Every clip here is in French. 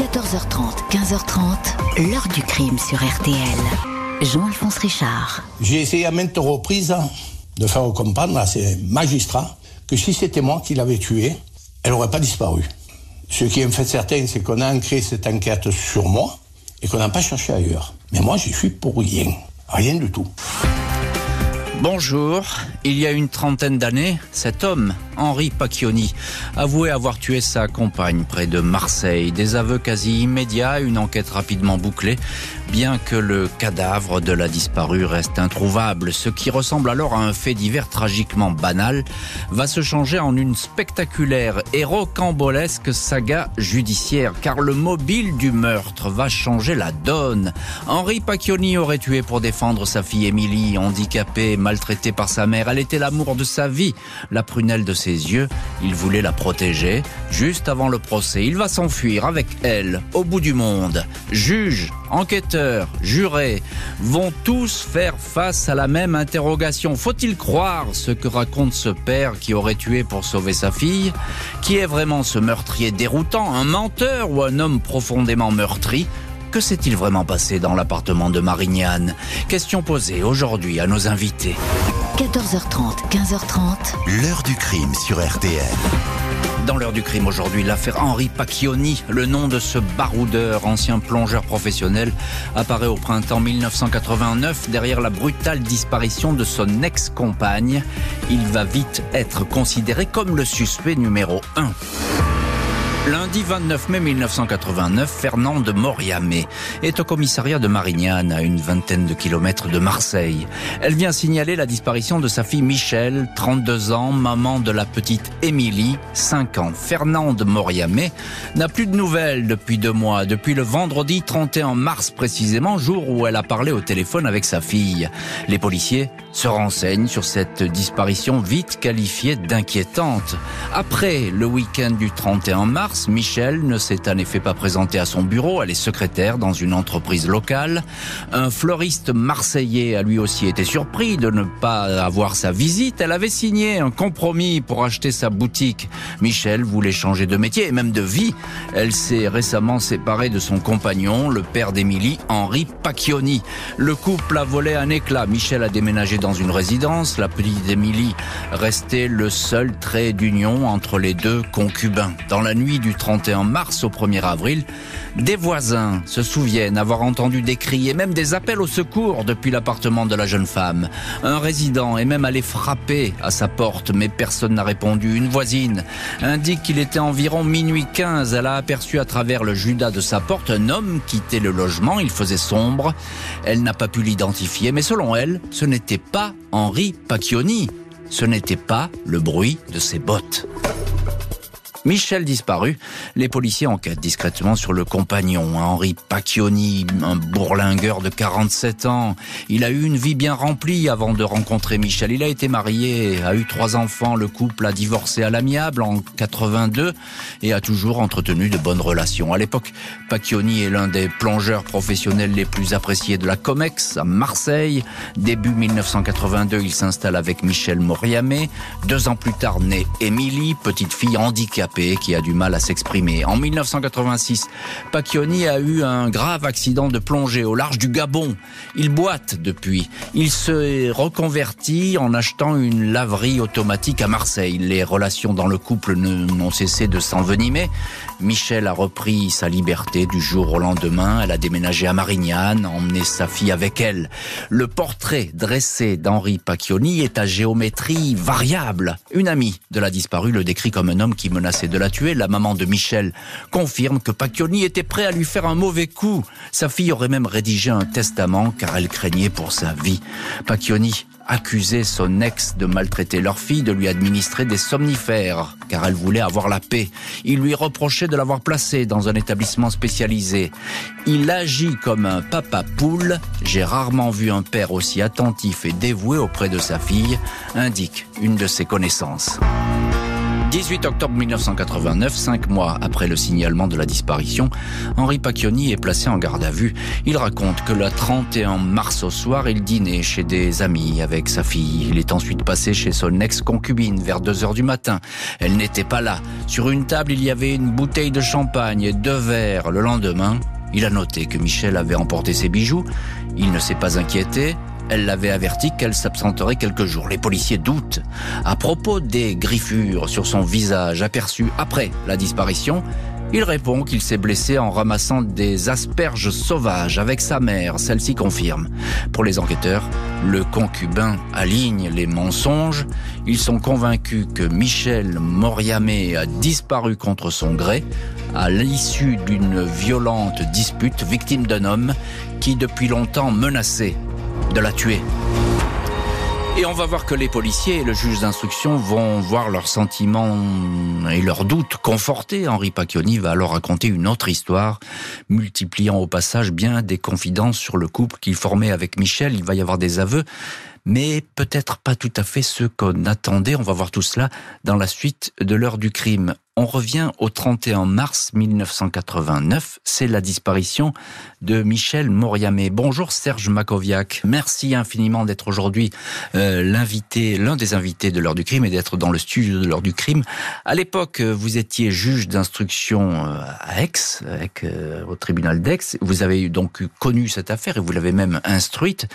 14h30, 15h30, l'heure du crime sur RTL. Jean-Alphonse Richard. J'ai essayé à maintes reprises de faire comprendre à ces magistrats que si c'était moi qui l'avais tuée, elle n'aurait pas disparu. Ce qui est en fait certain, c'est qu'on a ancré cette enquête sur moi et qu'on n'a pas cherché ailleurs. Mais moi, j'y suis pour rien. Rien du tout. Bonjour. Il y a une trentaine d'années, cet homme, Henri Pacchioni, avouait avoir tué sa compagne près de Marseille. Des aveux quasi immédiats, une enquête rapidement bouclée, bien que le cadavre de la disparue reste introuvable. Ce qui ressemble alors à un fait divers tragiquement banal va se changer en une spectaculaire et rocambolesque saga judiciaire, car le mobile du meurtre va changer la donne. Henri Pacchioni aurait tué pour défendre sa fille Émilie, handicapée, maltraitée par sa mère. Elle était l'amour de sa vie, la prunelle de ses Il voulait la protéger. Juste avant le procès, il va s'enfuir avec elle, au bout du monde. Juge, enquêteurs, jurés vont tous faire face à la même interrogation. Faut-il croire ce que raconte ce père qui aurait tué pour sauver sa fille Qui est vraiment ce meurtrier déroutant Un menteur ou un homme profondément meurtri? Que s'est-il vraiment passé dans l'appartement de Marignane? Question posée aujourd'hui à nos invités. 14h30, 15h30. L'heure du crime sur RTL. Dans l'heure du crime aujourd'hui, l'affaire Henri Pacchioni, le nom de ce baroudeur, ancien plongeur professionnel, apparaît au printemps 1989 derrière la brutale disparition de son ex-compagne. Il va vite être considéré comme le suspect numéro 1. Lundi 29 mai 1989, Fernand Moriamé est au commissariat de Marignane, à une vingtaine de kilomètres de Marseille. Elle vient signaler la disparition de sa fille Michel, 32 ans, maman de la petite Émilie, 5 ans. Fernand de Moriamé n'a plus de nouvelles depuis deux mois, depuis le vendredi 31 mars précisément, jour où elle a parlé au téléphone avec sa fille. Les policiers se renseignent sur cette disparition vite qualifiée d'inquiétante. Après le week-end du 31 mars, Michel ne s'est en effet pas présenté à son bureau. Elle est secrétaire dans une entreprise locale. Un fleuriste marseillais a lui aussi été surpris de ne pas avoir sa visite. Elle avait signé un compromis pour acheter sa boutique. Michel voulait changer de métier et même de vie. Elle s'est récemment séparée de son compagnon, le père d'Émilie, Henri Pacchioni. Le couple a volé un éclat. Michel a déménagé dans une résidence. La petite Émilie restait le seul trait d'union entre les deux concubins. Dans la nuit du 31 mars au 1er avril, des voisins se souviennent avoir entendu des cris et même des appels au secours depuis l'appartement de la jeune femme. Un résident est même allé frapper à sa porte, mais personne n'a répondu. Une voisine indique qu'il était environ minuit 15. Elle a aperçu à travers le judas de sa porte un homme quitter le logement. Il faisait sombre. Elle n'a pas pu l'identifier, mais selon elle, ce n'était pas Henri Pacchioni. Ce n'était pas le bruit de ses bottes. Michel disparu, les policiers enquêtent discrètement sur le compagnon, Henri Pacchioni, un bourlingueur de 47 ans. Il a eu une vie bien remplie avant de rencontrer Michel. Il a été marié, a eu trois enfants, le couple a divorcé à l'amiable en 82 et a toujours entretenu de bonnes relations. À l'époque, Pacchioni est l'un des plongeurs professionnels les plus appréciés de la COMEX à Marseille. Début 1982, il s'installe avec Michel Moriamé. Deux ans plus tard, naît Émilie, petite fille handicapée qui a du mal à s'exprimer. En 1986, Pacchioni a eu un grave accident de plongée au large du Gabon. Il boite depuis. Il se reconvertit en achetant une laverie automatique à Marseille. Les relations dans le couple n'ont cessé de s'envenimer. Michel a repris sa liberté du jour au lendemain. Elle a déménagé à Marignane, emmené sa fille avec elle. Le portrait dressé d'Henri Pacchioni est à géométrie variable. Une amie de la disparue le décrit comme un homme qui menaçait de la tuer. La maman de Michel confirme que Pacchioni était prêt à lui faire un mauvais coup. Sa fille aurait même rédigé un testament car elle craignait pour sa vie. Pacchioni accusait son ex de maltraiter leur fille, de lui administrer des somnifères, car elle voulait avoir la paix. Il lui reprochait de l'avoir placée dans un établissement spécialisé. Il agit comme un papa poule. J'ai rarement vu un père aussi attentif et dévoué auprès de sa fille, indique une de ses connaissances. 18 octobre 1989, cinq mois après le signalement de la disparition, Henri Pacchioni est placé en garde à vue. Il raconte que le 31 mars au soir, il dînait chez des amis avec sa fille. Il est ensuite passé chez son ex-concubine vers 2 heures du matin. Elle n'était pas là. Sur une table, il y avait une bouteille de champagne et deux verres. Le lendemain, il a noté que Michel avait emporté ses bijoux. Il ne s'est pas inquiété. Elle l'avait averti qu'elle s'absenterait quelques jours. Les policiers doutent. À propos des griffures sur son visage aperçues après la disparition, il répond qu'il s'est blessé en ramassant des asperges sauvages avec sa mère. Celle-ci confirme. Pour les enquêteurs, le concubin aligne les mensonges. Ils sont convaincus que Michel Moriamé a disparu contre son gré à l'issue d'une violente dispute victime d'un homme qui depuis longtemps menaçait de la tuer. Et on va voir que les policiers et le juge d'instruction vont voir leurs sentiments et leurs doutes confortés. Henri Pacchioni va alors raconter une autre histoire, multipliant au passage bien des confidences sur le couple qu'il formait avec Michel. Il va y avoir des aveux, mais peut-être pas tout à fait ce qu'on attendait. On va voir tout cela dans la suite de l'heure du crime. On revient au 31 mars 1989, c'est la disparition de Michel Moriamé. Bonjour Serge Makoviak, merci infiniment d'être aujourd'hui euh, l'un des invités de l'heure du crime et d'être dans le studio de l'heure du crime. À l'époque, vous étiez juge d'instruction euh, à Aix, euh, au tribunal d'Aix. Vous avez donc connu cette affaire et vous l'avez même instruite.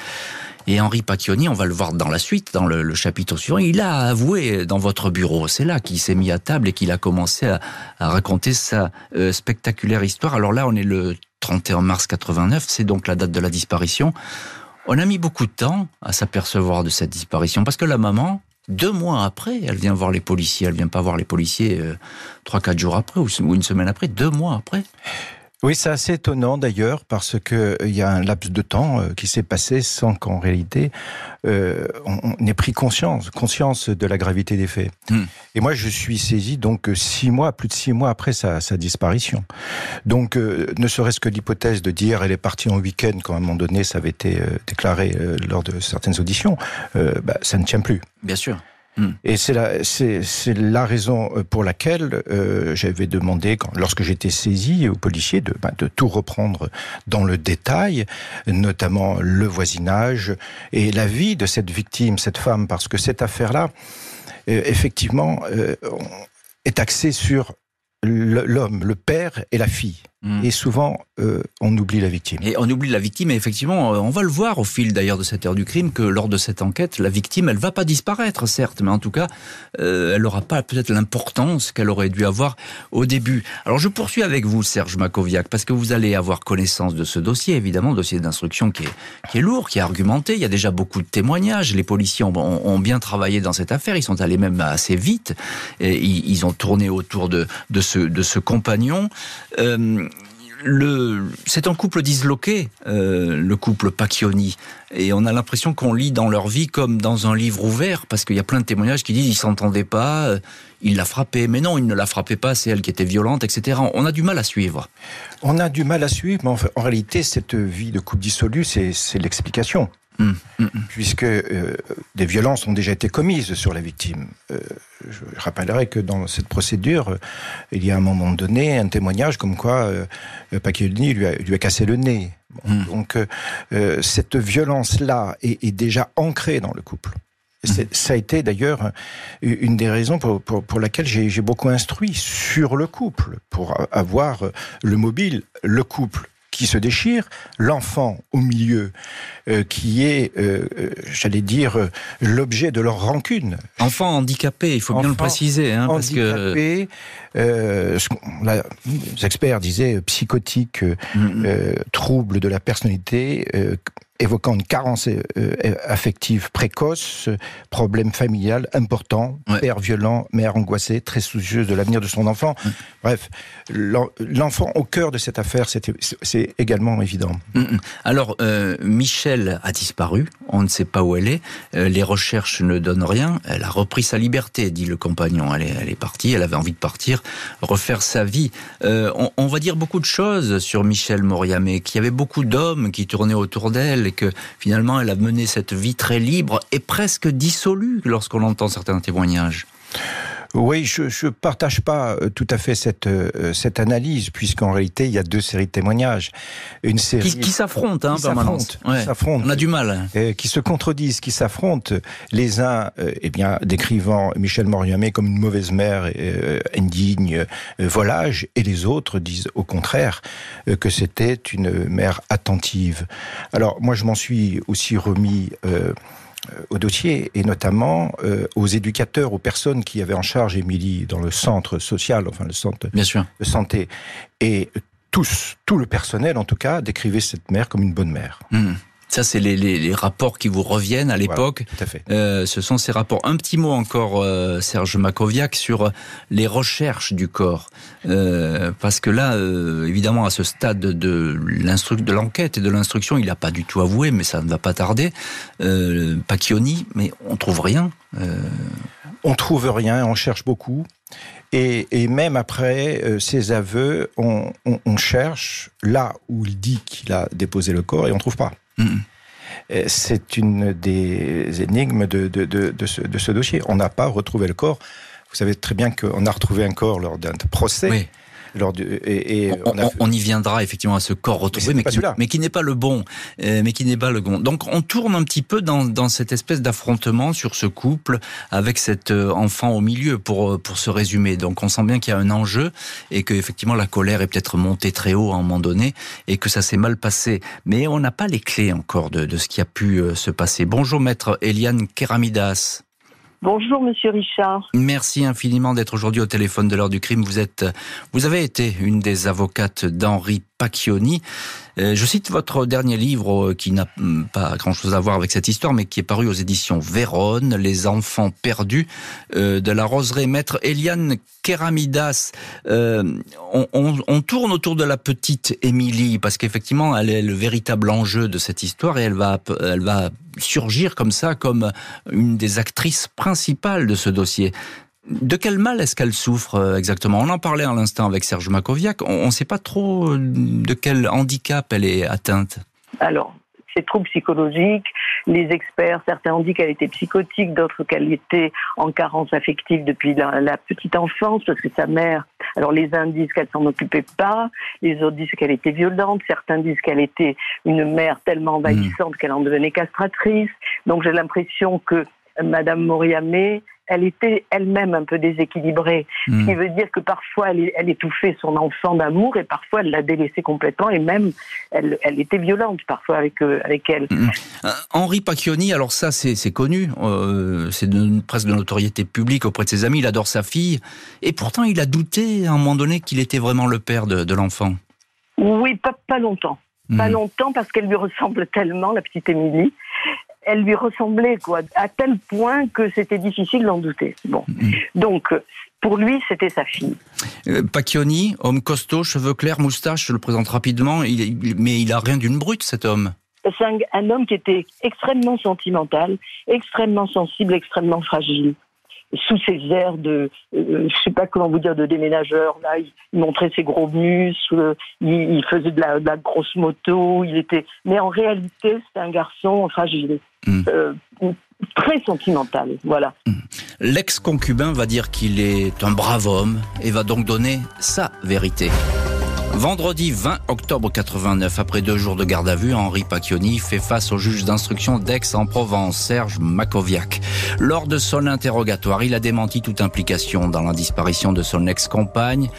Et Henri Pacchioni, on va le voir dans la suite, dans le, chapitre suivant, il a avoué dans votre bureau. C'est là qu'il s'est mis à table et qu'il a commencé à, raconter sa euh, spectaculaire histoire. Alors là, on est le 31 mars 89, c'est donc la date de la disparition. On a mis beaucoup de temps à s'apercevoir de cette disparition parce que la maman, deux mois après, elle vient voir les policiers. Elle vient pas voir les policiers euh, trois, quatre jours après ou une semaine après, deux mois après. Oui, c'est assez étonnant d'ailleurs parce que euh, il y a un laps de temps euh, qui s'est passé sans qu'en réalité euh, on, ait pris conscience, conscience de la gravité des faits. Hmm. Et moi, je suis saisi donc six mois, plus de six mois après sa, disparition. Donc, ne serait-ce que l'hypothèse de dire elle est partie en week-end quand à un moment donné ça avait été déclaré lors de certaines auditions, bah, ça ne tient plus. Bien sûr. Hmm. Et c'est la, raison euh, pour laquelle euh, j'avais demandé, lorsque j'étais saisi aux policiers, de, ben, de tout reprendre dans le détail, notamment le voisinage et la vie de cette victime, cette femme, parce que cette affaire-là, euh, effectivement, est axée sur l'homme, le père et la fille. Mm. Et souvent, euh, on oublie la victime. Et on oublie la victime, et effectivement, euh, on va le voir au fil d'ailleurs de cette heure du crime, que lors de cette enquête, la victime, elle va pas disparaître, certes, mais en tout cas, euh, elle n'aura pas peut-être l'importance qu'elle aurait dû avoir au début. Alors je poursuis avec vous, Serge Makoviak, parce que vous allez avoir connaissance de ce dossier, évidemment, dossier d'instruction qui est, qui est lourd, qui est argumenté. Il y a déjà beaucoup de témoignages. Les policiers ont, ont, bien travaillé dans cette affaire. Ils sont allés même assez vite. Et ils, ont tourné autour de, de, ce, de ce compagnon. Euh, le, c'est un couple disloqué, euh, le couple Pacchioni. Et on a l'impression qu'on lit dans leur vie comme dans un livre ouvert, parce qu'il y a plein de témoignages qui disent ils s'entendaient pas, euh, il l'a frappé. Mais non, il ne l'a frappé pas, c'est elle qui était violente, etc. On a du mal à suivre. On a du mal à suivre, mais en, réalité, cette vie de couple dissolu, c'est l'explication. Puisque euh, des violences ont déjà été commises sur la victime. Euh, je rappellerai que dans cette procédure, euh, il y a un moment donné un témoignage comme quoi Pacchioni lui a, lui a cassé le nez. Donc cette violence-là est, est, déjà ancrée dans le couple. Ça a été d'ailleurs une des raisons pour, pour, pour laquelle j'ai beaucoup instruit sur le couple, pour avoir le mobile, le couple qui se déchire, l'enfant au milieu euh, qui est, euh, euh, j'allais dire, l'objet de leur rancune. Enfant handicapé, il faut bien le préciser. Hein, parce handicapé, que... les experts disaient psychotique, mm-hmm. trouble de la personnalité, évoquant une carence euh, euh, affective précoce, problème familial important, père violent, mère angoissée, très soucieuse de l'avenir de son enfant. Bref, l'enfant au cœur de cette affaire, c'est également évident. Mm, mm. Alors, euh, Michel a disparu, on ne sait pas où elle est, les recherches ne donnent rien, elle a repris sa liberté, dit le compagnon, elle est, elle est partie, elle avait envie de partir, refaire sa vie. On, on, va dire beaucoup de choses sur Michel Moriamé, qu'il y avait beaucoup d'hommes qui tournaient autour d'elle, et que finalement elle a mené cette vie très libre et presque dissolue lorsqu'on entend certains témoignages. Oui, je ne partage pas euh, tout à fait cette, euh, cette analyse, puisqu'en réalité, il y a deux séries de témoignages. Une série qui, s'affrontent, hein, s'affrontent, On a du mal. Euh, qui se contredisent, qui s'affrontent. Les uns, eh bien, décrivant Michel Moriamé comme une mauvaise mère, indigne, volage, et les autres disent au contraire que c'était une mère attentive. Alors, moi, je m'en suis aussi remis euh, au dossier et notamment euh, aux éducateurs, aux personnes qui avaient en charge Émilie dans le centre social, enfin le centre de santé. Et tous, tout le personnel en tout cas, décrivait cette mère comme une bonne mère. Mmh. Ça, c'est les, les, les, rapports qui vous reviennent à l'époque. euh, ce sont ces rapports. Un petit mot encore, euh, Serge Makoviak, sur les recherches du corps. Euh, parce que là, euh, évidemment, à ce stade de, de l'enquête et de l'instruction, il n'a pas du tout avoué, mais ça ne va pas tarder. Pacchioni, mais on trouve rien. On trouve rien, on cherche beaucoup. Et, et, même après euh, ses aveux, on, on, on, cherche là où il dit qu'il a déposé le corps et on trouve pas. Mm. C'est une des énigmes de, ce, ce dossier. On n'a pas retrouvé le corps. Vous savez très bien qu'on a retrouvé un corps lors d'un procès. Oui et, on, y viendra effectivement à ce corps retrouvé, mais, mais, qui, n'est pas le bon, euh, mais qui n'est pas le bon. Donc on tourne un petit peu dans, dans cette espèce d'affrontement sur ce couple avec cet euh, enfant au milieu pour euh, pour se résumer. Donc on sent bien qu'il y a un enjeu et que effectivement la colère est peut-être montée très haut à un moment donné et que ça s'est mal passé. Mais on n'a pas les clés encore de, de ce qui a pu se passer. Bonjour maître Eliane Keramidas. Bonjour, Monsieur Richard. Merci infiniment d'être aujourd'hui au téléphone de l'heure du crime. Vous êtes, vous avez été une des avocates d'Henri Pacchioni. Euh, je cite votre dernier livre euh, qui n'a hum, pas grand-chose à voir avec cette histoire, mais qui est paru aux éditions Vérone, Les enfants perdus euh, de la roseraie maître Eliane Keramidas. On, tourne autour de la petite Émilie parce qu'effectivement, elle est le véritable enjeu de cette histoire et elle va, elle va surgir comme ça comme une des actrices principales de ce dossier. De quel mal est-ce qu'elle souffre euh, exactement? On en parlait à l'instant avec Serge Makoviak. On ne sait pas trop euh, de quel handicap elle est atteinte. Alors, c'est troubles psychologiques. Les experts, certains ont dit qu'elle était psychotique, d'autres qu'elle était en carence affective depuis la, petite enfance, parce que sa mère, alors les uns disent qu'elle s'en occupait pas, les autres disent qu'elle était violente, certains disent qu'elle était une mère tellement envahissante hmm. qu'elle en devenait castratrice. Donc j'ai l'impression que Madame Moriamé elle était elle-même un peu déséquilibrée. Ce qui hmm. veut dire que parfois elle, étouffait son enfant d'amour et parfois elle l'a délaissé complètement et même elle, était violente parfois avec, euh, avec elle. Hmm. Euh, Henri Pacchioni, alors ça c'est connu, euh, c'est presque de notoriété publique auprès de ses amis, il adore sa fille et pourtant il a douté à un moment donné qu'il était vraiment le père de, l'enfant. Oui, pas, pas longtemps. Pas hmm. longtemps parce qu'elle lui ressemble tellement, la petite Émilie elle lui ressemblait, quoi, à tel point que c'était difficile d'en douter. Bon. Mm. Donc, pour lui, c'était sa fille. Euh, Pacchioni, homme costaud, cheveux clairs, moustache, je le présente rapidement, mais il a rien d'une brute, cet homme. C'est un, homme qui était extrêmement sentimental, extrêmement sensible, extrêmement fragile sous ses airs de, euh, je sais pas comment vous dire, de déménageur. Là, il, montrait ses gros muscles, il, faisait de la, de la, grosse moto. Il était, mais en réalité, c'était un garçon fragile, hmm. euh, très sentimental. Voilà. Hmm. L'ex-concubin va dire qu'il est un brave homme et va donc donner sa vérité. Vendredi 20 octobre 89, après deux jours de garde à vue, Henri Pacchioni fait face au juge d'instruction d'Aix-en-Provence, Serge Makoviak. Lors de son interrogatoire, il a démenti toute implication dans la disparition de son ex-compagne,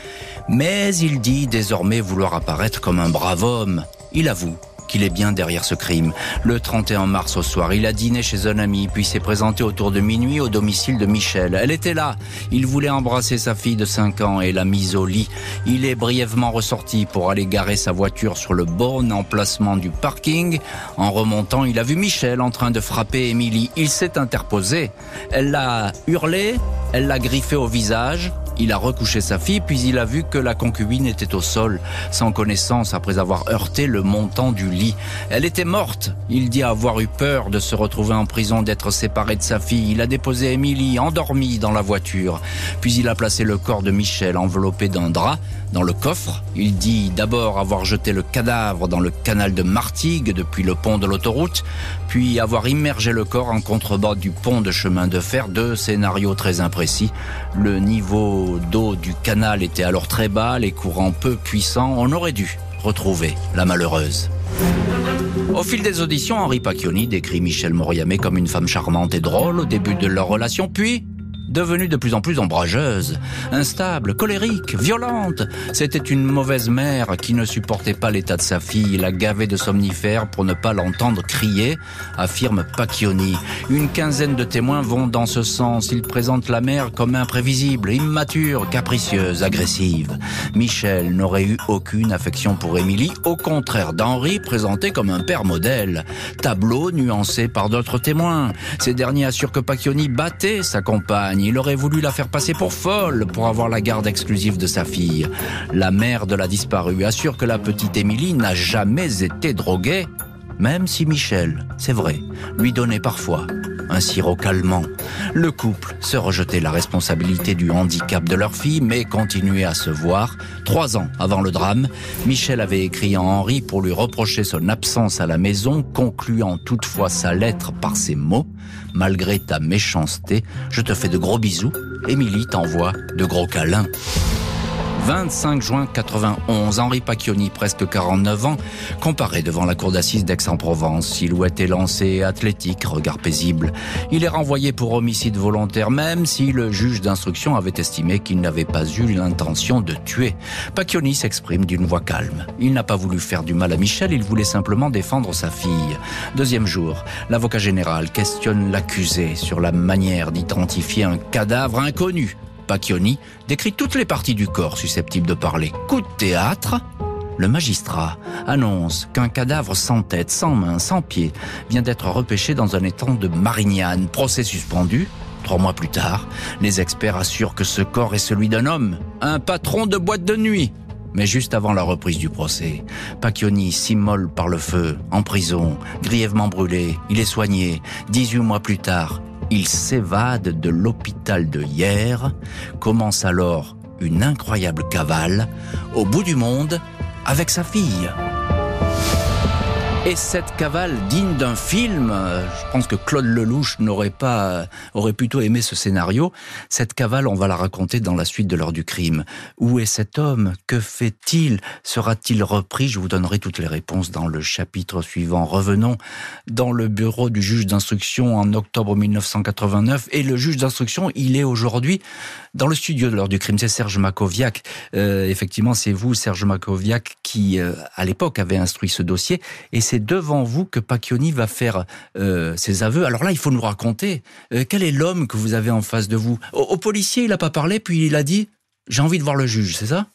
mais il dit désormais vouloir apparaître comme un brave homme. Il avoue qu'il est bien derrière ce crime. Le 31 mars au soir, il a dîné chez un ami, puis s'est présenté autour de minuit au domicile de Michel. Elle était là. Il voulait embrasser sa fille de 5 ans et l'a mise au lit. Il est brièvement ressorti pour aller garer sa voiture sur le bon emplacement du parking. En remontant, il a vu Michel en train de frapper Émilie. Il s'est interposé. Elle l'a hurlé, elle l'a griffé au visage Il a recouché sa fille, puis il a vu que la concubine était au sol, sans connaissance après avoir heurté le montant du lit. Elle était morte. Il dit avoir eu peur de se retrouver en prison, d'être séparé de sa fille. Il a déposé Émilie, endormie, dans la voiture. Puis il a placé le corps de Michel, enveloppé d'un drap, dans le coffre. Il dit d'abord avoir jeté le cadavre dans le canal de Martigues depuis le pont de l'autoroute, puis avoir immergé le corps en contrebas du pont de chemin de fer. Deux scénarios très imprécis. Le niveau d'eau du canal était alors très bas, les courants peu puissants. On aurait dû retrouver la malheureuse. Au fil des auditions, Henri Pacchioni décrit Michel Moriamé comme une femme charmante et drôle au début de leur relation, puis devenue de plus en plus ombrageuse, instable, colérique, violente. C'était une mauvaise mère qui ne supportait pas l'état de sa fille, la gavait de somnifères pour ne pas l'entendre crier, affirme Pacchioni. Une quinzaine de témoins vont dans ce sens. Ils présentent la mère comme imprévisible, immature, capricieuse, agressive. Michel n'aurait eu aucune affection pour Émilie, au contraire d'Henri présenté comme un père modèle. Tableau nuancé par d'autres témoins. Ces derniers assurent que Pacchioni battait sa compagne il aurait voulu la faire passer pour folle pour avoir la garde exclusive de sa fille. La mère de la disparue assure que la petite Émilie n'a jamais été droguée, même si Michel, c'est vrai, lui donnait parfois un sirop calmant. Le couple se rejetait la responsabilité du handicap de leur fille, mais continuait à se voir. Trois ans avant le drame, Michel avait écrit à Henri pour lui reprocher son absence à la maison, concluant toutefois sa lettre par ces mots malgré ta méchanceté, je te fais de gros bisous. Émilie t'envoie de gros câlins. 25 juin 91, Henri Pacchioni, presque 49 ans, comparé devant la cour d'assises d'Aix-en-Provence. Silhouette élancée, athlétique, regard paisible. Il est renvoyé pour homicide volontaire, même si le juge d'instruction avait estimé qu'il n'avait pas eu l'intention de tuer. Pacchioni s'exprime d'une voix calme. Il n'a pas voulu faire du mal à Michel, il voulait simplement défendre sa fille. Deuxième jour, l'avocat général questionne l'accusé sur la manière d'identifier un cadavre inconnu Pacchioni décrit toutes les parties du corps susceptibles de parler. Coup de théâtre, le magistrat annonce qu'un cadavre sans tête, sans main, sans pied vient d'être repêché dans un étang de Marignane. Procès suspendu. Trois mois plus tard, les experts assurent que ce corps est celui d'un homme, un patron de boîte de nuit. Mais juste avant la reprise du procès, Pacchioni s'immole par le feu, en prison, grièvement brûlé. Il est soigné. 18 mois plus tard, il s'évade de l'hôpital de hier. Commence alors une incroyable cavale au bout du monde avec sa fille. Et cette cavale digne d'un film, je pense que Claude Lelouch n'aurait pas, aurait plutôt aimé ce scénario. Cette cavale, on va la raconter dans la suite de l'heure du crime. Où est cet homme? Que fait-il? Sera-t-il repris? Je vous donnerai toutes les réponses dans le chapitre suivant. Revenons dans le bureau du juge d'instruction en octobre 1989. Et le juge d'instruction, il est aujourd'hui dans le studio de l'heure du crime. C'est Serge Makoviak. Euh, effectivement, c'est vous, Serge Makoviak, qui, euh, à l'époque, avait instruit ce dossier. Et c'est devant vous que Pacchioni va faire euh, ses aveux. Alors là, il faut nous raconter euh, quel est l'homme que vous avez en face de vous? Au, policier, il n'a pas parlé, puis il a dit j'ai envie de voir le juge, c'est ça?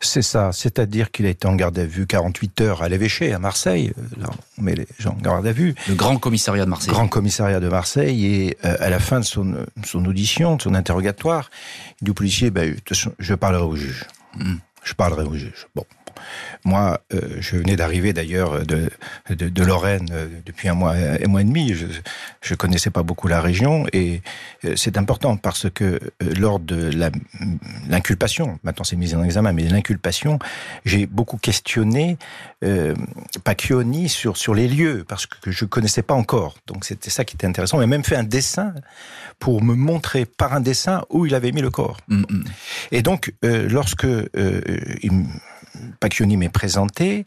C'est ça, c'est-à-dire qu'il a été en garde à vue 48 heures à l'évêché, à Marseille. Euh, là, on met les gens en garde à vue. Le grand commissariat de Marseille. Grand commissariat de Marseille. Et à la fin de son, son audition, de son interrogatoire, au policier, bah, je parlerai au juge. Hmm. Je parlerai au juge. Bon. Moi, euh, je venais d'arriver d'ailleurs de, de, Lorraine euh, depuis un mois, un mois et demi. Je ne connaissais pas beaucoup la région et euh, c'est important parce que lors de l'inculpation, maintenant c'est mis en examen, mais l'inculpation, j'ai beaucoup questionné euh, Pacchioni sur, sur les lieux parce que je ne connaissais pas encore. Donc c'était ça qui était intéressant. Il a même fait un dessin pour me montrer par un dessin où il avait mis le corps. Mm, mm. Et donc, lorsque il, Pacchioni m'est présenté.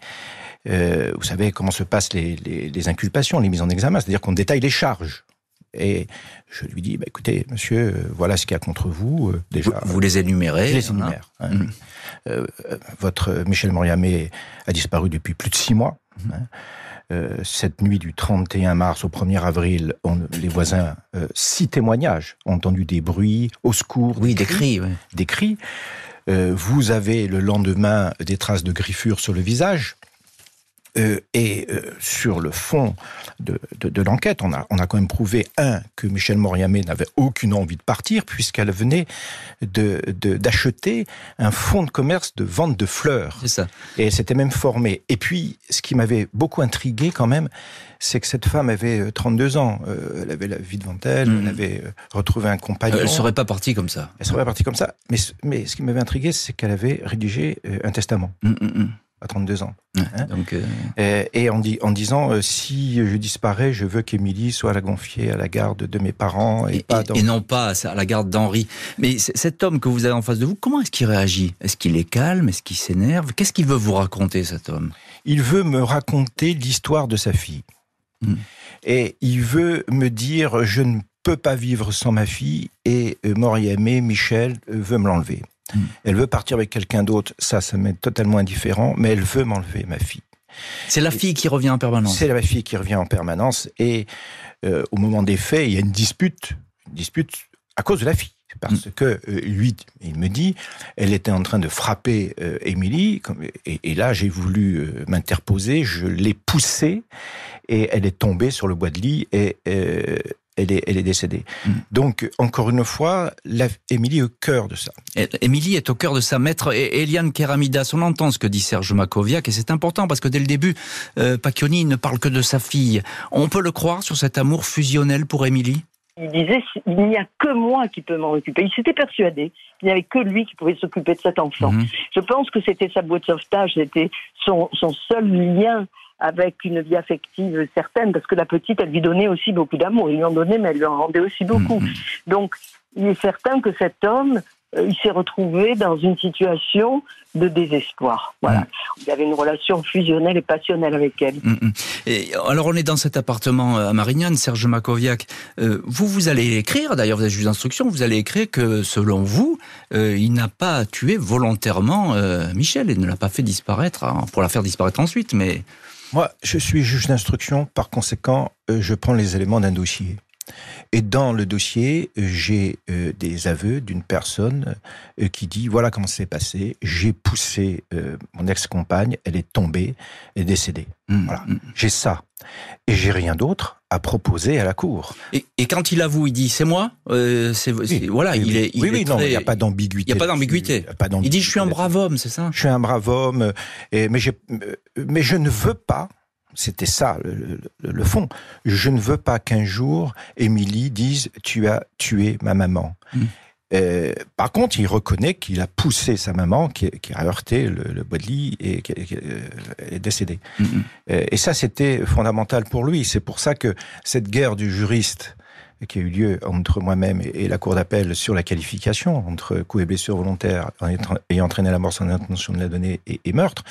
Euh, vous savez comment se passent les, inculpations, les mises en examen, c'est-à-dire qu'on détaille les charges. Et je lui dis, bah, écoutez, monsieur, euh, voilà ce qu'il y a contre vous. Euh, déjà, vous, les énumérez Je les énumère. Hein. Mmh. votre Michel Moriamé a disparu depuis plus de six mois. Mmh. Hein. cette nuit du 31 mars au 1er avril, les voisins, six témoignages, ont entendu des bruits, au secours. Oui, des cris. Des cris. Euh, vous avez le lendemain des traces de griffures sur le visage. Euh, et euh, sur le fond de, de, l'enquête, on a, on a quand même prouvé, un, que Michel Moriamé n'avait aucune envie de partir, puisqu'elle venait d'acheter de, un fonds de commerce de vente de fleurs. C'est ça. Et elle s'était même formée. Et puis, ce qui m'avait beaucoup intrigué quand même, c'est que cette femme avait 32 ans. elle avait la vie devant elle, elle mhm. avait retrouvé un compagnon. elle ne serait pas partie comme ça. Elle serait pas partie comme ça. Mais, mais ce qui m'avait intrigué, c'est qu'elle avait rédigé un testament. Mhm, mhm à 32 ans. Hein. donc, euh, et, en, disant euh, si je disparais, je veux qu'Émilie soit la confiée à la garde de mes parents et, pas et non pas à la garde d'Henri. Mais cet homme que vous avez en face de vous, comment est-ce qu'il réagit? Est-ce qu'il est calme? Est-ce qu'il s'énerve? Qu'est-ce qu'il veut vous raconter cet homme? Il veut me raconter l'histoire de sa fille. Hmm. Et il veut me dire je ne peux pas vivre sans ma fille et euh, Moriamé, Michel, veut me l'enlever. Hmm. Elle veut partir avec quelqu'un d'autre, ça, ça m'est totalement indifférent, mais elle veut m'enlever ma fille. C'est la fille qui revient en permanence. C'est la fille qui revient en permanence, et euh, au moment des faits, il y a une dispute, une dispute à cause de la fille. Parce hmm. que euh, lui, il me dit, elle était en train de frapper euh, Émilie, et, là j'ai voulu m'interposer, je l'ai poussée, et elle est tombée sur le bois de lit, et elle est, elle est décédée. Mm. Donc, encore une fois, Émilie est au cœur de ça. Émilie est au cœur de sa maître. Et Eliane Keramidas, on entend ce que dit Serge Makoviak, et c'est important parce que dès le début, euh, Pacchioni ne parle que de sa fille. On peut le croire sur cet amour fusionnel pour Émilie? Il disait il n'y a que moi qui peux m'en occuper. Il s'était persuadé qu'il n'y avait que lui qui pouvait s'occuper de cet enfant. Mm-hmm. Je pense que c'était sa boîte de sauvetage, c'était son, son seul lien avec une vie affective certaine, parce que la petite, elle lui donnait aussi beaucoup d'amour. Il lui en donnait, mais elle lui en rendait aussi beaucoup. Mm-hmm. Donc, il est certain que cet homme, euh, il s'est retrouvé dans une situation de désespoir. Voilà. Mm. Il avait une relation fusionnelle et passionnelle avec elle. Et alors, on est dans cet appartement à Marignane, Serge Makoviak. Euh, vous, vous allez écrire, d'ailleurs, vous êtes juge d'instruction, vous allez écrire que, selon vous, euh, il n'a pas tué volontairement Michel et ne l'a pas fait disparaître, hein, pour la faire disparaître ensuite, mais moi, je suis juge d'instruction, par conséquent, euh, je prends les éléments d'un dossier. Et dans le dossier, j'ai euh, des aveux d'une personne euh, qui dit voilà comment c'est passé. J'ai poussé mon ex-compagne, elle est tombée, elle est décédée. Mmh, voilà. Mmh. J'ai ça. Et j'ai rien d'autre à proposer à la cour. Et, quand il avoue, il dit c'est moi. c'est voilà, il est. oui, oui, non, il n'y a pas d'ambiguïté. Il n'y a pas d'ambiguïté. Il dit je suis un brave homme, c'est ça. Je suis un brave homme, et, mais, mais je ne veux pas c'était ça le, fond. Je ne veux pas qu'un jour Émilie dise tu as tué ma maman. Mm. Euh, par contre, il reconnaît qu'il a poussé sa maman, qui, a heurté le, bois de lit et qui, euh, est décédée. Mm, mm. Euh, et ça, c'était fondamental pour lui. C'est pour ça que cette guerre du juriste qui a eu lieu entre moi-même et, la Cour d'appel sur la qualification entre coup et blessure volontaire ayant entraîné la mort sans intention de la donner et, meurtre,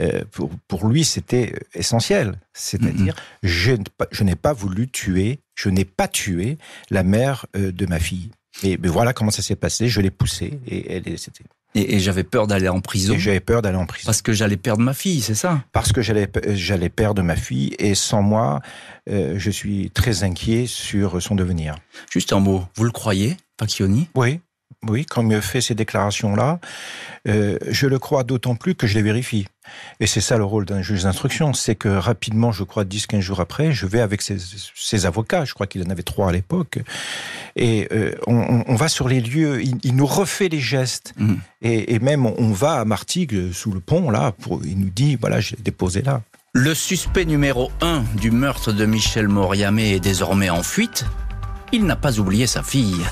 euh, pour, pour lui, c'était essentiel. C'est-à-dire, mm-hmm. je, n'ai pas voulu tuer, je n'ai pas tué la mère euh, de ma fille. Et mais voilà comment ça s'est passé, je l'ai poussée et elle est Et, j'avais peur d'aller en prison. j'avais peur d'aller en prison. Parce que j'allais perdre ma fille, c'est ça Parce que j'allais j'allais perdre ma fille et sans moi, euh, je suis très inquiet sur son devenir. Juste un mot, vous le croyez, Pacchioni Oui, oui, quand il fait ces déclarations-là, euh, je le crois d'autant plus que je les vérifie. Et c'est ça le rôle d'un juge d'instruction, c'est que rapidement, je crois 10-15 jours après, je vais avec ses, avocats, je crois qu'il en avait trois à l'époque, et euh, on, va sur les lieux, il, nous refait les gestes, mmh. et, même on va à Martigues, sous le pont, là, pour, il nous dit, voilà, j'ai déposé là. Le suspect numéro 1 du meurtre de Michel Moriamé est désormais en fuite. Il n'a pas oublié sa fille.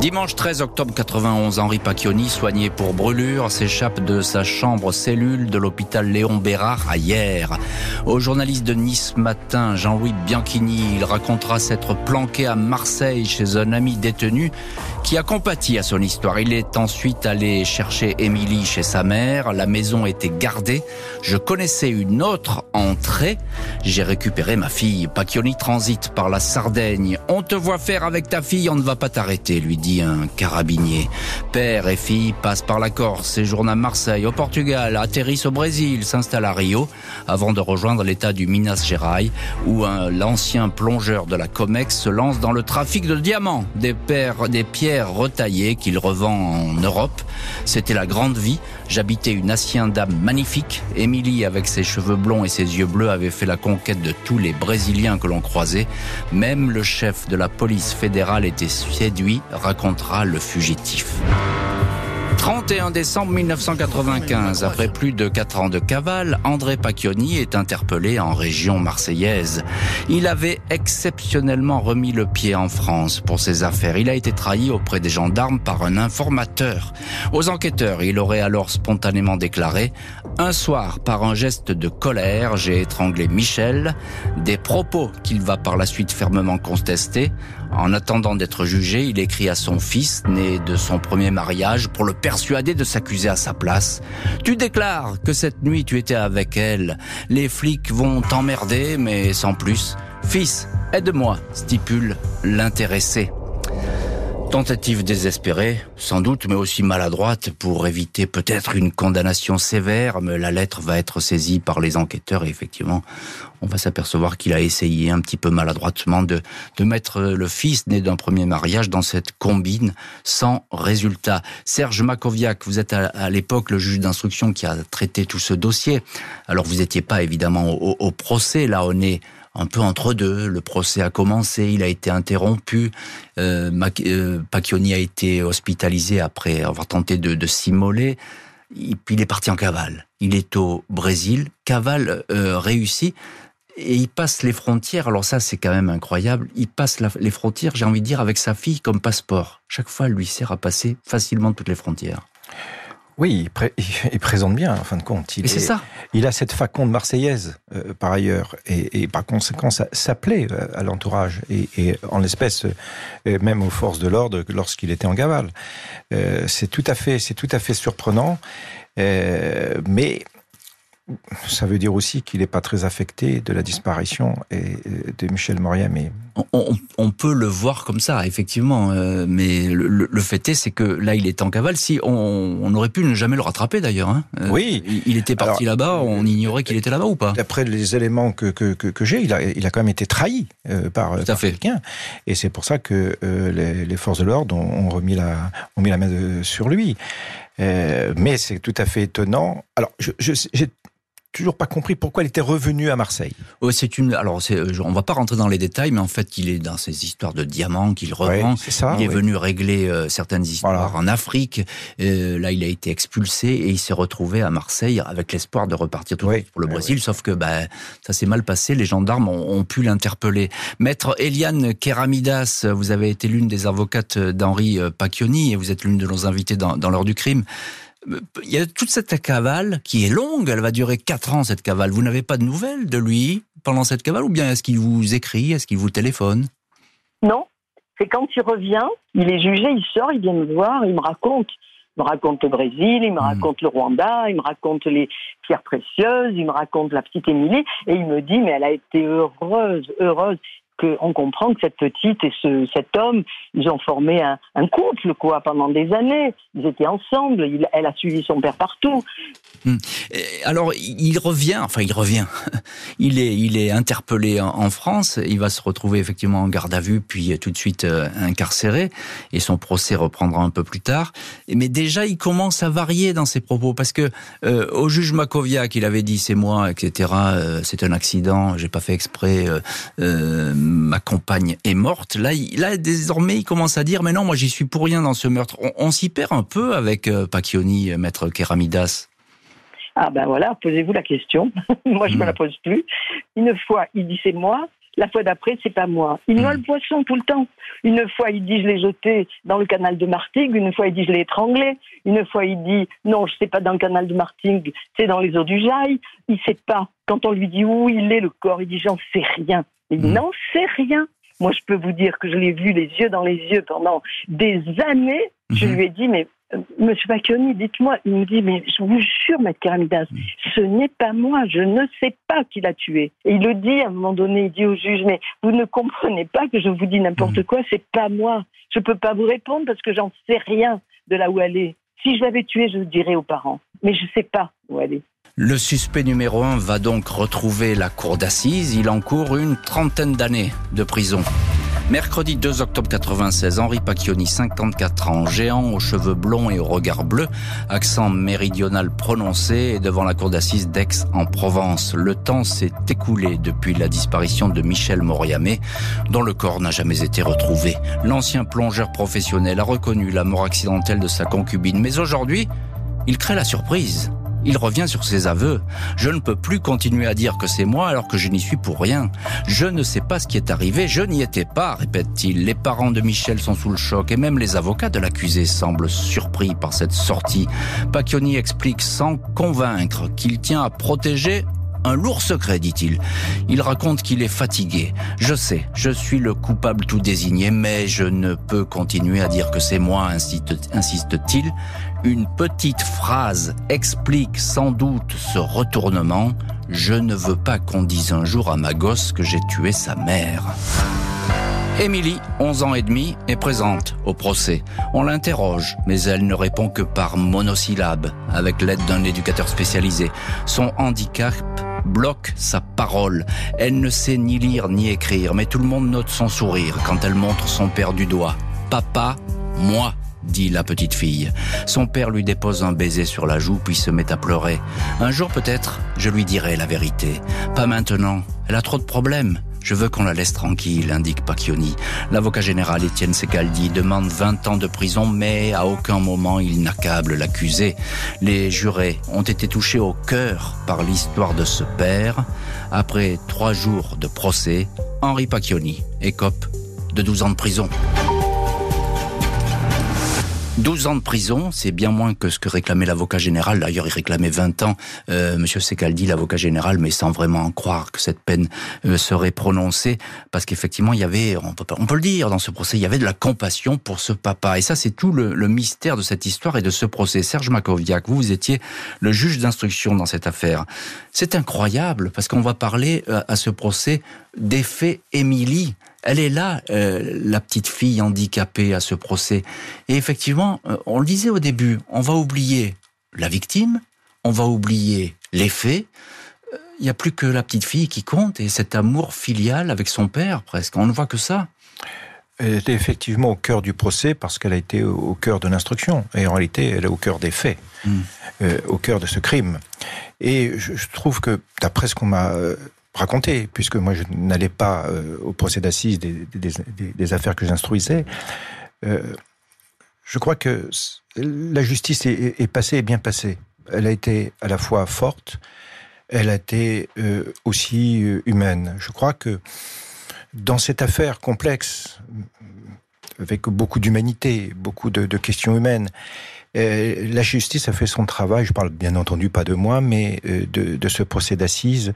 Dimanche 13 octobre 91, Henri Pacchioni, soigné pour brûlure, s'échappe de sa chambre cellule de l'hôpital Léon Bérard à hier. Au journaliste de Nice Matin, Jean-Louis Bianchini, il racontera s'être planqué à Marseille chez un ami détenu qui a compati à son histoire. Il est ensuite allé chercher Émilie chez sa mère. La maison était gardée. Je connaissais une autre entrée. J'ai récupéré ma fille. Pacchioni transite par la Sardaigne. On te voit faire avec ta fille, on ne va pas t'arrêter, lui dit un carabinier. Père et fille passent par la Corse, séjournent à Marseille, au Portugal, atterrissent au Brésil, s'installent à Rio, avant de rejoindre l'état du Minas Gerais, où l'ancien plongeur de la Comex se lance dans le trafic de diamants, des, des pierres retaillées qu'il revend en Europe. C'était la grande vie. J'habitais une hacienda magnifique. Émilie, avec ses cheveux blonds et ses yeux bleus, avait fait la conquête de tous les Brésiliens que l'on croisait. Même le chef de la police fédérale était séduit, racontera le fugitif. 31 décembre 1995, après plus de 4 ans de cavale, André Pacchioni est interpellé en région marseillaise. Il avait exceptionnellement remis le pied en France pour ses affaires. Il a été trahi auprès des gendarmes par un informateur. Aux enquêteurs, il aurait alors spontanément déclaré Un soir, par un geste de colère, j'ai étranglé Michel. Des propos qu'il va par la suite fermement contester. En attendant d'être jugé, il écrit à son fils, né de son premier mariage, pour le persuader de s'accuser à sa place. Tu déclares que cette nuit tu étais avec elle. Les flics vont t'emmerder, mais sans plus. Fils, aide-moi, stipule l'intéressé. Tentative désespérée, sans doute, mais aussi maladroite pour éviter peut-être une condamnation sévère, mais la lettre va être saisie par les enquêteurs et effectivement, on va s'apercevoir qu'il a essayé un petit peu maladroitement de, de mettre le fils né d'un premier mariage dans cette combine sans résultat. Serge Makoviak, vous êtes à, l'époque le juge d'instruction qui a traité tout ce dossier. Alors vous n'étiez pas évidemment au, au procès, là on est un peu entre deux. Le procès a commencé, il a été interrompu. Euh, euh Pacchioni a été hospitalisé après avoir tenté de, de s'immoler. Et puis il est parti en cavale. Il est au Brésil, cavale euh, réussi. Et il passe les frontières, alors ça c'est quand même incroyable, il passe les frontières, j'ai envie de dire, avec sa fille comme passeport. Chaque fois, elle lui sert à passer facilement toutes les frontières. Oui, il, présente bien, en fin de compte. Il, c'est ça. il a cette faconde marseillaise, euh, par ailleurs, et, par conséquent, ça, plaît euh, à l'entourage, et, en l'espèce, euh, même aux forces de l'ordre, lorsqu'il était en Gaval. c'est tout à fait, c'est tout à fait surprenant, mais ça veut dire aussi qu'il n'est pas très affecté de la disparition de Michel Moria. Mais on, peut le voir comme ça, effectivement. Euh, mais le, fait est, c'est que là, il est en cavale. Si on, aurait pu ne jamais le rattraper, d'ailleurs. Hein. Euh, oui. Il, était parti là-bas. On ignorait qu'il était là-bas ou pas? D'après les éléments que, que, j'ai, il a, il a quand même été trahi euh, par, quelqu'un. Et c'est pour ça que les, forces de l'ordre ont, remis la, ont mis la main sur lui. mais c'est tout à fait étonnant. Alors, j'ai toujours pas compris pourquoi il était revenu à Marseille. Oh, c'est une. Alors, euh, on va pas rentrer dans les détails, mais en fait, il est dans ces histoires de diamants qu'il revend. ça, il est venu régler euh, certaines histoires en Afrique. Euh, là, il a été expulsé et il s'est retrouvé à Marseille avec l'espoir de repartir tout pour le Brésil. Sauf que bah, ça s'est mal passé. Les gendarmes ont, pu l'interpeller. Maître Eliane Keramidas, vous avez été l'une des avocates d'Henri Pacchioni et vous êtes l'une de nos invités dans, dans l'heure du crime il y a toute cette cavale qui est longue, elle va durer quatre ans cette cavale. Vous n'avez pas de nouvelles de lui pendant cette cavale? Ou bien est-ce qu'il vous écrit, est-ce qu'il vous téléphone? Non, c'est quand il revient, il est jugé, il sort, il vient me voir, il me raconte. Il me raconte le Brésil, il me hmm. raconte le Rwanda, il me raconte les pierres précieuses, il me raconte la petite Émilie, et il me dit, mais elle a été heureuse, heureuse qu'on comprend que cette petite et ce, cet homme, ils ont formé un, couple, quoi, pendant des années. Ils étaient ensemble. Elle a suivi son père partout. Hmm. Alors, il revient, enfin, il revient. Il est, il est interpellé en, France. Il va se retrouver effectivement en garde à vue, puis tout de suite euh, incarcéré. Et son procès reprendra un peu plus tard. Mais déjà, il commence à varier dans ses propos parce que euh, au juge Makoviak, il avait dit c'est moi, etc. Euh, c'est un accident. J'ai pas fait exprès. Ma compagne est morte. Là, là, désormais, il commence à dire, mais non, moi, j'y suis pour rien dans ce meurtre. On, s'y perd un peu avec euh, Pacchioni, euh, maître Keramidas? Ah ben voilà, posez-vous la question. moi, je ne me la hmm. pose plus. Une fois, il dit c'est moi. La fois d'après, c'est pas moi. Il noie hmm. le poisson tout le temps. Une fois, il dit je l'ai jeté dans le canal de Martigues. Une fois, il dit je l'ai étranglé. Une fois, il dit non, je sais pas dans le canal de Martigues, c'est dans les eaux du Jaille. Il sait pas. Quand on lui dit où il est le corps, il dit j'en sais rien. Il mmh. n'en sait rien. Moi, je peux vous dire que je l'ai vu les yeux dans les yeux pendant des années. Je mmh. lui ai dit, mais euh, Monsieur Pacchioni, dites-moi, il me dit, mais je vous jure, Maître Karamidas, ce n'est pas moi, je ne sais pas qui l'a tué. Et il le dit à un moment donné, il dit au juge, mais vous ne comprenez pas que je vous dis n'importe mm. quoi, c'est pas moi. Je peux pas vous répondre parce que j'en sais rien de là où elle est. Si je l'avais tué, je le dirais aux parents. Mais je sais pas où elle est. Le suspect numéro un va donc retrouver la cour d'assises. Il encourt une trentaine d'années de prison. Mercredi 2 octobre 96, Henri Pacchioni, 54 ans, géant aux cheveux blonds et au regard bleu, accent méridional prononcé, devant la cour d'assises d'Aix en Provence. Le temps s'est écoulé depuis la disparition de Michel Moriamé, dont le corps n'a jamais été retrouvé. L'ancien plongeur professionnel a reconnu la mort accidentelle de sa concubine, mais aujourd'hui, il crée la surprise. Il revient sur ses aveux. Je ne peux plus continuer à dire que c'est moi alors que je n'y suis pour rien. Je ne sais pas ce qui est arrivé, je n'y étais pas, répète-t-il. Les parents de Michel sont sous le choc et même les avocats de l'accusé semblent surpris par cette sortie. Pacchioni explique sans convaincre qu'il tient à protéger un lourd secret, dit-il. Il raconte qu'il est fatigué. Je sais, je suis le coupable tout désigné, mais je ne peux continuer à dire que c'est moi, insiste-t-il. Une petite phrase explique sans doute ce retournement. Je ne veux pas qu'on dise un jour à ma gosse que j'ai tué sa mère. Émilie, 11 ans et demi, est présente au procès. On l'interroge, mais elle ne répond que par monosyllabe, avec l'aide d'un éducateur spécialisé. Son handicap bloque sa parole. Elle ne sait ni lire ni écrire, mais tout le monde note son sourire quand elle montre son père du doigt. Papa, moi dit la petite fille. Son père lui dépose un baiser sur la joue puis se met à pleurer. Un jour peut-être, je lui dirai la vérité. Pas maintenant. Elle a trop de problèmes. Je veux qu'on la laisse tranquille, indique Pacchioni. L'avocat général Étienne Secaldi demande 20 ans de prison, mais à aucun moment il n'accable l'accusé. Les jurés ont été touchés au cœur par l'histoire de ce père. Après trois jours de procès, Henri Pacchioni écope de 12 ans de prison. 12 ans de prison, c'est bien moins que ce que réclamait l'avocat général. D'ailleurs, il réclamait 20 ans, euh, Monsieur Secaldi, l'avocat général, mais sans vraiment croire que cette peine euh, serait prononcée, parce qu'effectivement, il y avait, on peut, on peut le dire, dans ce procès, il y avait de la compassion pour ce papa. Et ça, c'est tout le, le, mystère de cette histoire et de ce procès. Serge Makoviak, vous, vous étiez le juge d'instruction dans cette affaire. C'est incroyable, parce qu'on va parler euh, à ce procès d'effet Émilie. Elle est là, euh, la petite fille handicapée à ce procès. Et effectivement, euh, on le disait au début, on va oublier la victime, on va oublier les faits. Il euh, n'y a plus que la petite fille qui compte et cet amour filial avec son père presque. On ne voit que ça. Elle était effectivement au cœur du procès parce qu'elle a été au cœur de l'instruction. Et en réalité, elle est au cœur des faits, hmm. au cœur de ce crime. Et je, trouve que, d'après ce qu'on m'a raconter, puisque moi je n'allais pas euh, au procès d'assises des, affaires que j'instruisais. Euh, je crois que la justice est, passée et bien passée. Elle a été à la fois forte, elle a été euh, aussi humaine. Je crois que dans cette affaire complexe, avec beaucoup d'humanité, beaucoup de, questions humaines, la justice a fait son travail, je parle bien entendu pas de moi, mais de ce procès d'assises,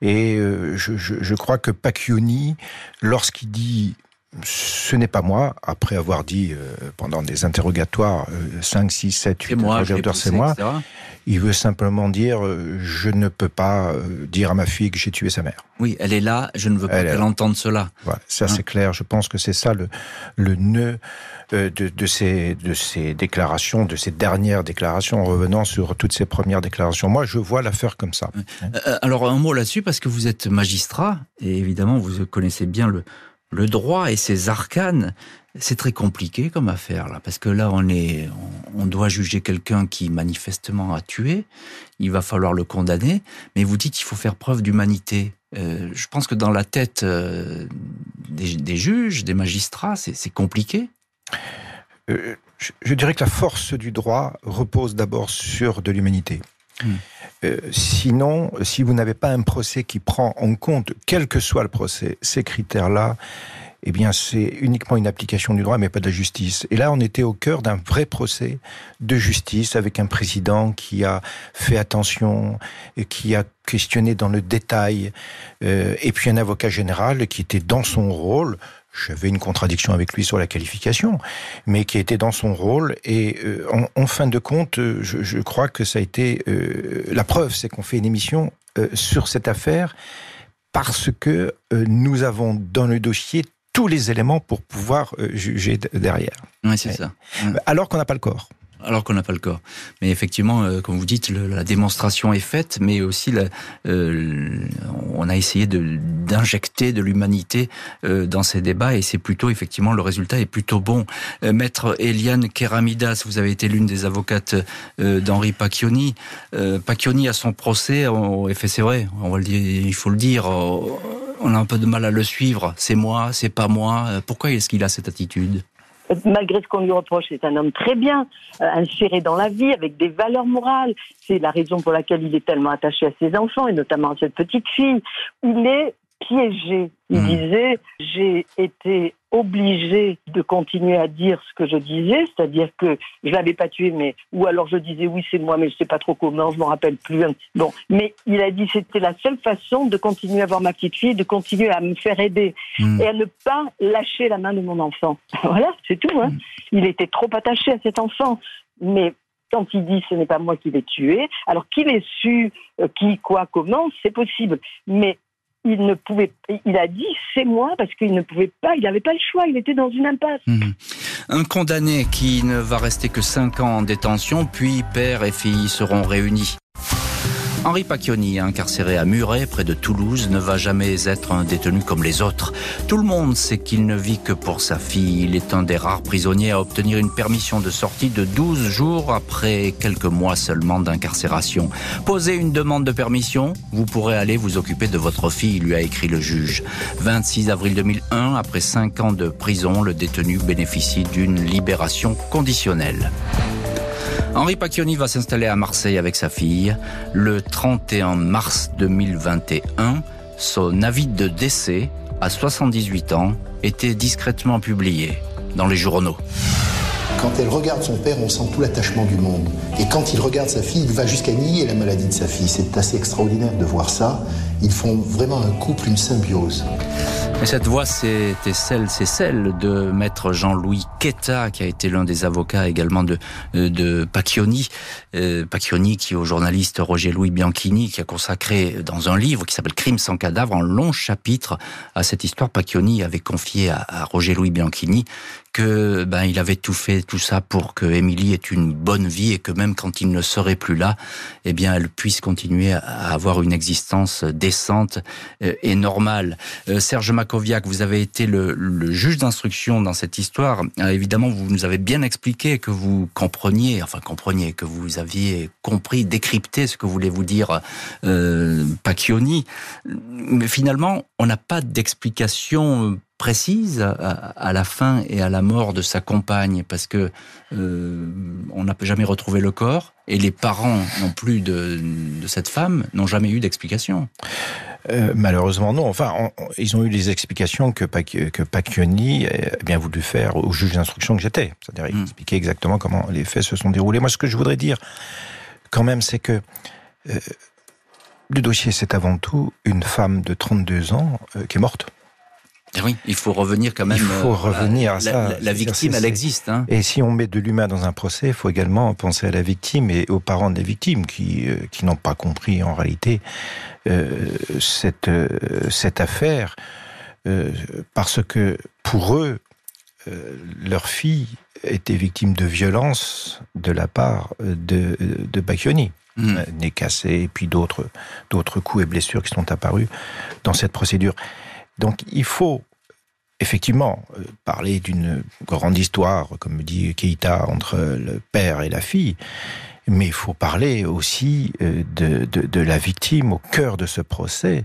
et euh, je, je, je, crois que Pacchioni, lorsqu'il dit ce n'est pas moi, après avoir dit euh, pendant des interrogatoires 5, 6, 7, 8 interrogatoires, c'est moi, il veut simplement dire euh, je ne peux pas dire à ma fille que j'ai tué sa mère. Oui, elle est là, je ne veux pas qu'elle entende cela. Voilà, ça hein c'est clair, je pense que c'est ça le, le nœud de, de, ces, de ces déclarations, de ces dernières déclarations, en revenant sur toutes ces premières déclarations. Moi, je vois l'affaire comme ça. Euh, alors, un mot là-dessus, parce que vous êtes magistrat, et évidemment, vous connaissez bien le, le droit et ses arcanes. C'est très compliqué comme affaire là, parce que là on est, on doit juger quelqu'un qui manifestement a tué. Il va falloir le condamner, mais vous dites qu'il faut faire preuve d'humanité. Euh, je pense que dans la tête euh, des, des, juges, des magistrats, c'est compliqué. Euh, je, dirais que la force du droit repose d'abord sur de l'humanité. Hmm. Euh, sinon, si vous n'avez pas un procès qui prend en compte, quel que soit le procès, ces critères-là, eh bien, c'est uniquement une application du droit, mais pas de la justice. Et là, on était au cœur d'un vrai procès de justice avec un président qui a fait attention, et qui a questionné dans le détail, euh, et puis un avocat général qui était dans son rôle j'avais une contradiction avec lui sur la qualification, mais qui était dans son rôle. Et euh, en, fin de compte, euh, je, crois que ça a été euh, la preuve, c'est qu'on fait une émission sur cette affaire parce que nous avons dans le dossier tous les éléments pour pouvoir juger derrière. Oui, c'est ça. Alors qu'on n'a pas le corps alors qu'on n'a pas le corps. Mais effectivement, euh, comme vous dites, la démonstration est faite, mais aussi euh, on a essayé d'injecter de, l'humanité euh, dans ces débats, et c'est plutôt effectivement le résultat est plutôt bon. Maître Eliane Keramidas, vous avez été l'une des avocates d'Henri Pacchioni. Pacchioni à son procès, fait c'est vrai, on va le dire, il faut le dire. on a un peu de mal à le suivre. C'est moi, c'est pas moi. Pourquoi est-ce qu'il a cette attitude? Malgré ce qu'on lui reproche, c'est un homme très bien, euh, inséré dans la vie, avec des valeurs morales. C'est la raison pour laquelle il est tellement attaché à ses enfants, et notamment à cette petite fille. Il est piégé. Il mmh. disait, j'ai été obligé de continuer à dire ce que je disais, c'est-à-dire que je l'avais pas tué, mais ou alors je disais oui c'est moi, mais je sais pas trop comment, je m'en rappelle plus. Bon, mais il a dit c'était la seule façon de continuer à voir ma petite fille, de continuer à me faire aider mmh. et à ne pas lâcher la main de mon enfant. voilà, c'est tout. Hein. Mmh. Il était trop attaché à cet enfant, mais quand il dit ce n'est pas moi qui l'ai tué, alors qu'il ait su euh, qui, quoi, comment, c'est possible. Mais il ne pouvait, il a dit c'est moi parce qu'il ne pouvait pas, il n'avait pas le choix, il était dans une impasse. Mhm. Un condamné qui ne va rester que 5 ans en détention, puis père et fille seront réunis. Henri Pacchioni, incarcéré à Muret, près de Toulouse, ne va jamais être un détenu comme les autres. Tout le monde sait qu'il ne vit que pour sa fille. Il est un des rares prisonniers à obtenir une permission de sortie de 12 jours après quelques mois seulement d'incarcération. Posez une demande de permission, vous pourrez aller vous occuper de votre fille, lui a écrit le juge. 26 avril 2001, après 5 ans de prison, le détenu bénéficie d'une libération conditionnelle. Henri Pacchioni va s'installer à Marseille avec sa fille. Le 31 mars 2021, son avis de décès, à 78 ans, était discrètement publié dans les journaux. Quand elle regarde son père, on sent tout l'attachement du monde. Et quand il regarde sa fille, il va jusqu'à nier la maladie de sa fille. C'est assez extraordinaire de voir ça. Ils font vraiment un couple, une symbiose. Et cette voix, c'était celle, c'est celle de maître Jean-Louis Quetta, qui a été l'un des avocats également de, de Pacchioni. Euh, Pacchioni, qui est au journaliste Roger-Louis Bianchini, qui a consacré dans un livre qui s'appelle Crime sans cadavre, un long chapitre à cette histoire. Pacchioni avait confié à, à Roger-Louis Bianchini que ben il avait tout fait tout ça pour que Émilie ait une bonne vie et que même quand il ne serait plus là, eh bien elle puisse continuer à avoir une existence décente euh, et normale. Euh, Serge Makoviak, vous avez été le, juge d'instruction dans cette histoire. Euh, évidemment, vous nous avez bien expliqué que vous compreniez, enfin compreniez, que vous aviez compris, décrypté ce que voulait vous dire euh, Pacchioni. Mais finalement, on n'a pas d'explication précise à, la fin et à la mort de sa compagne, parce que euh, on n'a jamais retrouvé le corps, et les parents non plus de, cette femme n'ont jamais eu d'explication. Euh, malheureusement non. Enfin, ils ont eu des explications que, que Pacchioni a bien voulu faire au juge d'instruction que j'étais. C'est-à-dire hmm. expliquer exactement comment les faits se sont déroulés. Moi, ce que je voudrais dire, quand même, c'est que euh, le dossier, c'est avant tout une femme de 32 ans qui est morte. Eh oui, il faut revenir quand même. Il faut euh, revenir à ça. La, victime, elle existe. Hein. Et si on met de l'humain dans un procès, il faut également penser à la victime et aux parents des victimes qui, euh, qui n'ont pas compris en réalité euh, cette, cette affaire, parce que pour eux, leur fille était victime de violence de la part de, de Bacchioni. Mmh. Nez cassé, et puis d'autres, d'autres coups et blessures qui sont apparus dans cette procédure. Donc il faut effectivement euh, parler d'une grande histoire, comme dit Keita, entre le père et la fille, mais il faut parler aussi euh, de, de, de, la victime au cœur de ce procès,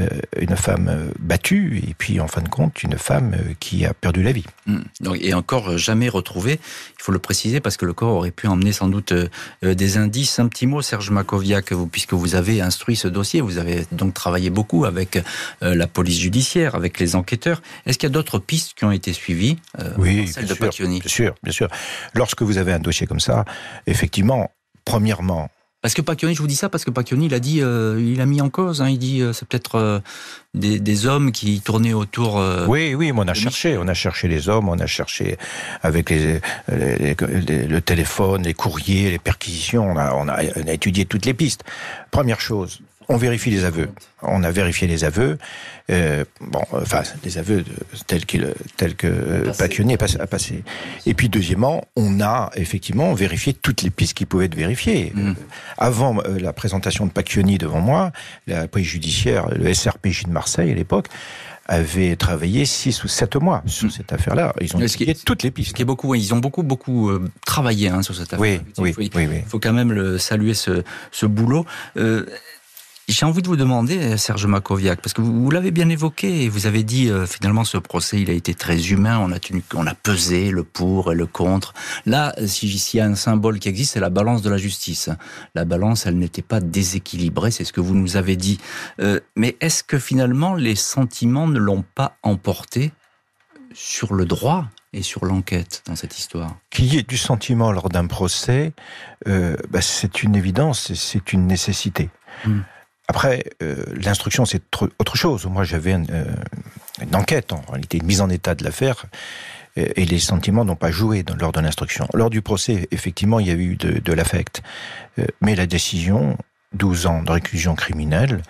euh, une femme euh, battue et puis en fin de compte une femme qui a perdu la vie. Mmh. et encore jamais retrouvée, il faut le préciser parce que le corps aurait pu emmener sans doute des indices. Un petit mot, Serge Makoviak, puisque vous avez instruit ce dossier, vous avez donc travaillé beaucoup avec la police judiciaire, avec les enquêteurs. Est-ce qu'il y a d'autres pistes qui ont été suivies Oui, celle de sûr, bien sûr, bien sûr. Lorsque vous avez un dossier comme ça, effectivement, Premièrement, Parce que Pacchioni, je vous dis ça parce que Pacchioni, il a dit, euh, il a mis en cause. Hein, il dit, euh, c'est peut-être euh, des, des, hommes qui tournaient autour. oui, oui, mais on a cherché, on a cherché les hommes, on a cherché avec les, les, les, le téléphone, les courriers, les perquisitions. On a, on a, on a étudié toutes les pistes. Première chose, on vérifie les aveux. On a vérifié les aveux. Euh, bon, enfin, les aveux de, tels, qu'il, tels que Pacchioni a passé. Et puis, deuxièmement, on a effectivement vérifié toutes les pistes qui pouvaient être vérifiées. Mmh. Avant euh, la présentation de Pacchioni devant moi, la police judiciaire, le SRPJ de Marseille à l'époque, avait travaillé six ou sept mois sur cette affaire-là. Ils ont étudié toutes les pistes. Ce qui est beaucoup, ils ont beaucoup, beaucoup euh, travaillé hein, sur cette affaire. Oui, oui, il faut, oui, oui. Il faut quand même le, saluer ce, ce boulot. Euh, j'ai envie de vous demander, Serge Makoviak, parce que vous, vous l'avez bien évoqué, vous avez dit euh, finalement ce procès il a été très humain, on a tenu, on a pesé le pour et le contre. Là, s'il y a un symbole qui existe, c'est la balance de la justice. La balance, elle n'était pas déséquilibrée, c'est ce que vous nous avez dit. Euh, mais est-ce que finalement les sentiments ne l'ont pas emporté sur le droit et sur l'enquête dans cette histoire? Qu'il y ait du sentiment lors d'un procès, euh, bah, c'est une évidence, c'est une nécessité. Hmm. Après, euh, l'instruction, c'est autre chose. Moi, j'avais une, euh, une, enquête, en réalité, une mise en état de l'affaire, et les sentiments n'ont pas joué lors de l'instruction. Lors du procès, effectivement, il y a eu de, de l'affect. Euh, mais la décision, 12 ans de réclusion criminelle,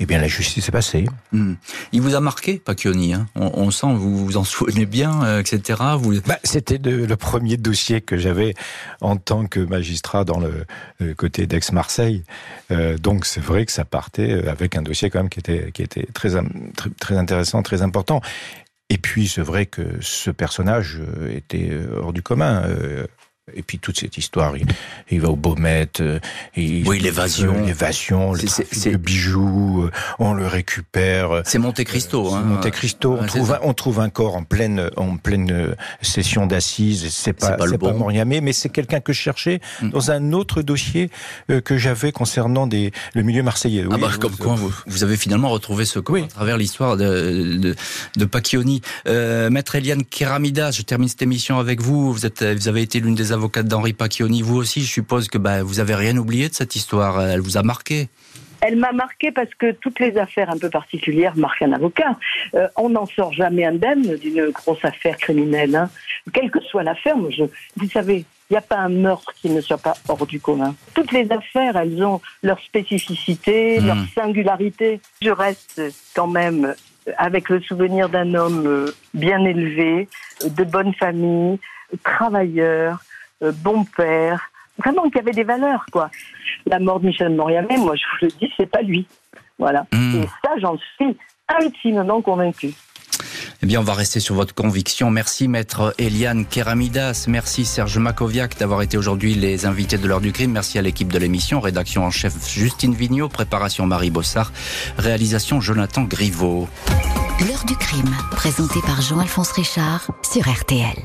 eh bien, la justice est passée. Mmh. Il vous a marqué, Pacchioni hein? On, on, sent, vous vous en souvenez bien, euh, etc. Vous... Bah, C'était le premier dossier que j'avais en tant que magistrat dans le, le côté d'Aix-Marseille. Euh, donc, c'est vrai que ça partait avec un dossier quand même qui était, qui était très, très, très intéressant, très important. Et puis, c'est vrai que ce personnage était hors du commun. Euh, et puis toute cette histoire, il, il va au Baumette, il, oui, l'évasion, l'évasion, le, le bijou, on le récupère. C'est Monte Cristo. Hein. Monte Cristo. On, trouve, on trouve un corps en pleine, en pleine session d'assises. C'est pas, pas, pas Moriamé, mais c'est quelqu'un que je cherchais mm. dans un autre dossier euh, que j'avais concernant des, le milieu marseillais. Oui, ah bah, comme quoi, vous, vous, avez finalement retrouvé ce corps oui. à travers l'histoire de, de, de Pacchioni. Euh, Maître Eliane Keramidas, je termine cette émission avec vous. Vous êtes, vous avez été l'une des avocate d'Henri Pacchioni. Vous aussi, je suppose que bah, vous avez rien oublié de cette histoire. Elle vous a marqué. Elle m'a marqué parce que toutes les affaires un peu particulières marquent un avocat. Euh, on n'en sort jamais indemne d'une grosse affaire criminelle. Hein. Quelle que soit l'affaire, je... vous savez, il n'y a pas un meurtre qui ne soit pas hors du commun. Toutes les affaires, elles ont leur spécificité, mmh. leur singularité. Je reste quand même avec le souvenir d'un homme bien élevé, de bonne famille, travailleur, euh, bon père, vraiment qui avait des valeurs, quoi. La mort de Michel Moriamet, moi je vous le dis, c'est pas lui. Voilà. Mmh. Et ça, j'en suis intimement convaincu. Eh bien, on va rester sur votre conviction. Merci, maître Eliane Keramidas. Merci, Serge Makoviak, d'avoir été aujourd'hui les invités de l'heure du crime. Merci à l'équipe de l'émission. Rédaction en chef Justine Vignot. Préparation Marie Bossard. Réalisation Jonathan Griveau. L'heure du crime, présenté par Jean-Alphonse Richard sur RTL.